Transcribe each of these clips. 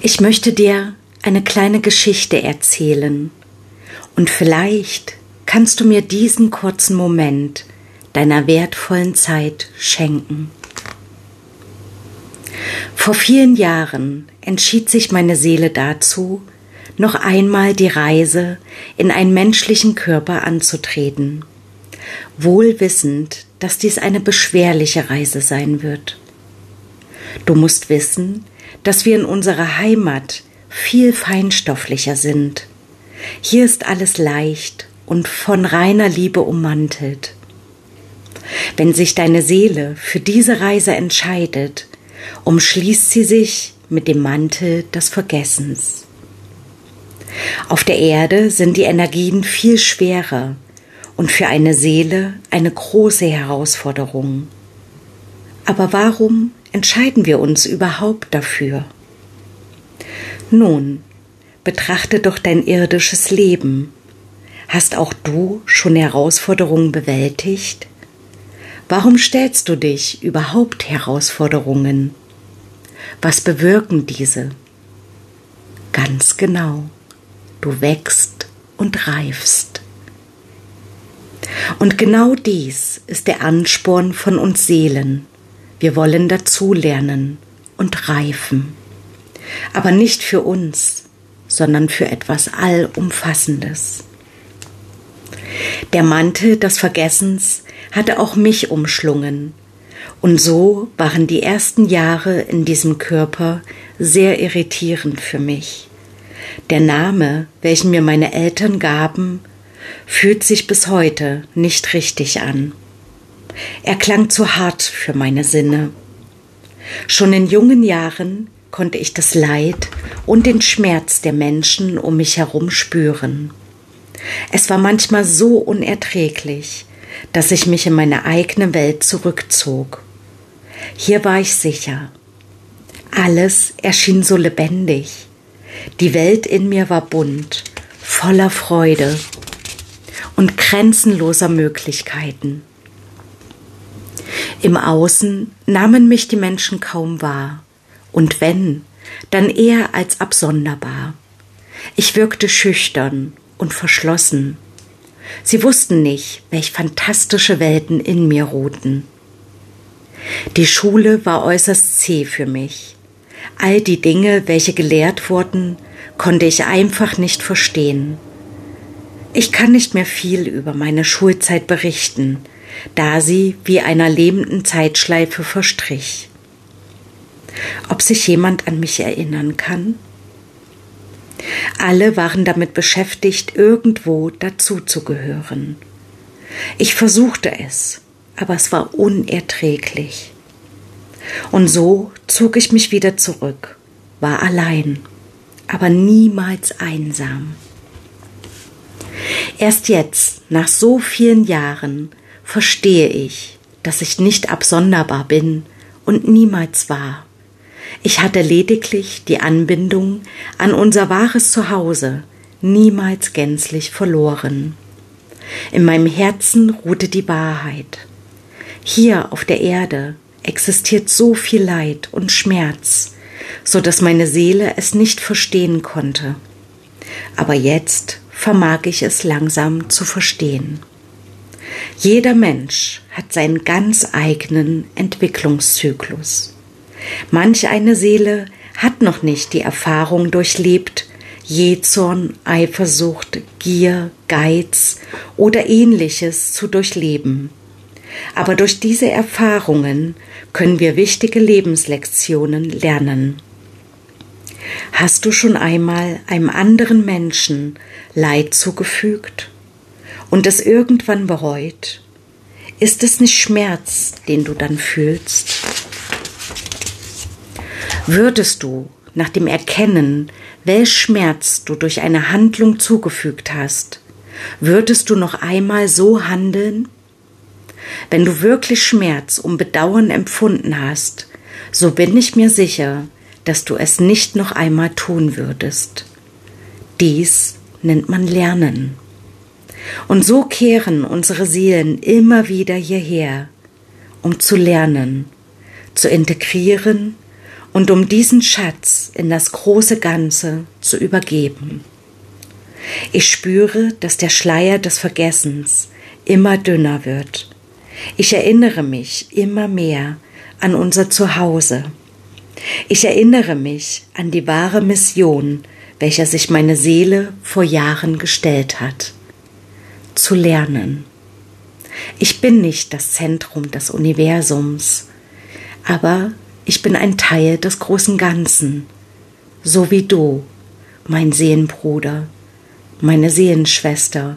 Ich möchte dir eine kleine Geschichte erzählen und vielleicht kannst du mir diesen kurzen Moment deiner wertvollen Zeit schenken. Vor vielen Jahren entschied sich meine Seele dazu, noch einmal die Reise in einen menschlichen Körper anzutreten, wohl wissend, dass dies eine beschwerliche Reise sein wird. Du musst wissen, dass wir in unserer Heimat viel feinstofflicher sind. Hier ist alles leicht und von reiner Liebe ummantelt. Wenn sich deine Seele für diese Reise entscheidet, umschließt sie sich mit dem Mantel des Vergessens. Auf der Erde sind die Energien viel schwerer und für eine Seele eine große Herausforderung. Aber warum entscheiden wir uns überhaupt dafür? Nun, betrachte doch dein irdisches Leben. Hast auch du schon Herausforderungen bewältigt? Warum stellst du dich überhaupt Herausforderungen? Was bewirken diese? Ganz genau, du wächst und reifst. Und genau dies ist der Ansporn von uns Seelen. Wir wollen dazulernen und reifen. Aber nicht für uns, sondern für etwas Allumfassendes. Der Mantel des Vergessens hatte auch mich umschlungen, und so waren die ersten Jahre in diesem Körper sehr irritierend für mich. Der Name, welchen mir meine Eltern gaben, fühlt sich bis heute nicht richtig an. Er klang zu hart für meine Sinne. Schon in jungen Jahren konnte ich das Leid und den Schmerz der Menschen um mich herum spüren. Es war manchmal so unerträglich, dass ich mich in meine eigene Welt zurückzog. Hier war ich sicher. Alles erschien so lebendig. Die Welt in mir war bunt, voller Freude und grenzenloser Möglichkeiten. Im Außen nahmen mich die Menschen kaum wahr, und wenn, dann eher als absonderbar. Ich wirkte schüchtern und verschlossen. Sie wussten nicht, welch fantastische Welten in mir ruhten. Die Schule war äußerst zäh für mich. All die Dinge, welche gelehrt wurden, konnte ich einfach nicht verstehen. Ich kann nicht mehr viel über meine Schulzeit berichten, da sie wie einer lebenden Zeitschleife verstrich. Ob sich jemand an mich erinnern kann? Alle waren damit beschäftigt, irgendwo dazuzugehören. Ich versuchte es, aber es war unerträglich. Und so zog ich mich wieder zurück, war allein, aber niemals einsam. Erst jetzt, nach so vielen Jahren, verstehe ich, dass ich nicht absonderbar bin und niemals war. Ich hatte lediglich die Anbindung an unser wahres Zuhause niemals gänzlich verloren. In meinem Herzen ruhte die Wahrheit. Hier auf der Erde existiert so viel Leid und Schmerz, so dass meine Seele es nicht verstehen konnte. Aber jetzt vermag ich es langsam zu verstehen. Jeder Mensch hat seinen ganz eigenen Entwicklungszyklus. Manch eine Seele hat noch nicht die Erfahrung durchlebt, Jezorn, Eifersucht, Gier, Geiz oder ähnliches zu durchleben. Aber durch diese Erfahrungen können wir wichtige Lebenslektionen lernen. Hast du schon einmal einem anderen Menschen Leid zugefügt und es irgendwann bereut? Ist es nicht Schmerz, den du dann fühlst? Würdest du nach dem Erkennen, welch Schmerz du durch eine Handlung zugefügt hast, würdest du noch einmal so handeln? Wenn du wirklich Schmerz und Bedauern empfunden hast, so bin ich mir sicher, dass du es nicht noch einmal tun würdest. Dies nennt man Lernen. Und so kehren unsere Seelen immer wieder hierher, um zu lernen, zu integrieren und um diesen Schatz in das große Ganze zu übergeben. Ich spüre, dass der Schleier des Vergessens immer dünner wird. Ich erinnere mich immer mehr an unser Zuhause. Ich erinnere mich an die wahre Mission, welcher sich meine Seele vor Jahren gestellt hat. Zu lernen. Ich bin nicht das Zentrum des Universums, aber ich bin ein Teil des großen Ganzen, so wie du, mein Seelenbruder, meine Seelenschwester.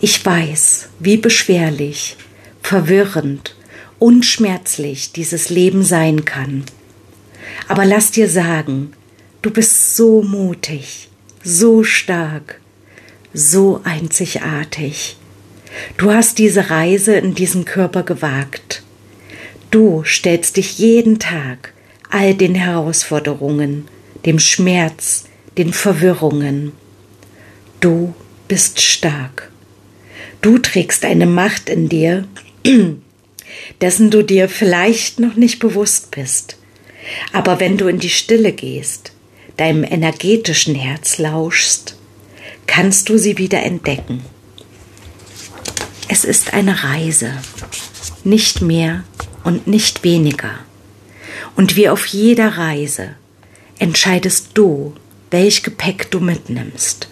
Ich weiß, wie beschwerlich, verwirrend und schmerzlich dieses Leben sein kann. Aber lass dir sagen, du bist so mutig, so stark, so einzigartig. Du hast diese Reise in diesen Körper gewagt. Du stellst dich jeden Tag all den Herausforderungen, dem Schmerz, den Verwirrungen. Du bist stark. Du trägst eine Macht in dir, dessen du dir vielleicht noch nicht bewusst bist. Aber wenn du in die Stille gehst, deinem energetischen Herz lauschst, kannst du sie wieder entdecken. Es ist eine Reise, nicht mehr und nicht weniger. Und wie auf jeder Reise entscheidest du, welch Gepäck du mitnimmst,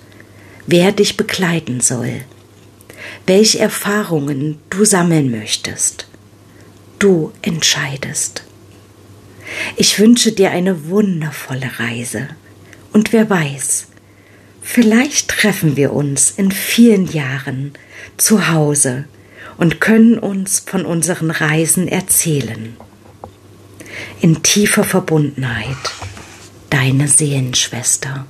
wer dich begleiten soll, welche Erfahrungen du sammeln möchtest. Du entscheidest. Ich wünsche dir eine wundervolle Reise und wer weiß, vielleicht treffen wir uns in vielen Jahren zu Hause und können uns von unseren Reisen erzählen. In tiefer Verbundenheit, deine Seelenschwester.